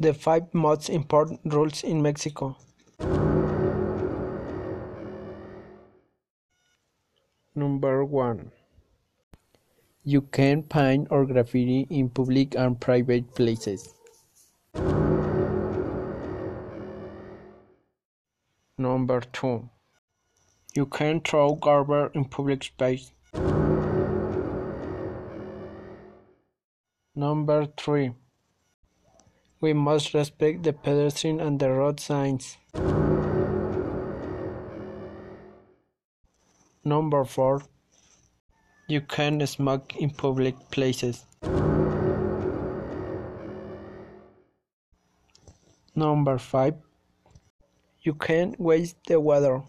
The five most important rules in Mexico. Number 1. You can paint or graffiti in public and private places. Number 2. You can throw garbage in public space. Number 3. We must respect the pedestrian and the road signs. Number 4. You can smoke in public places. Number 5. You can waste the water.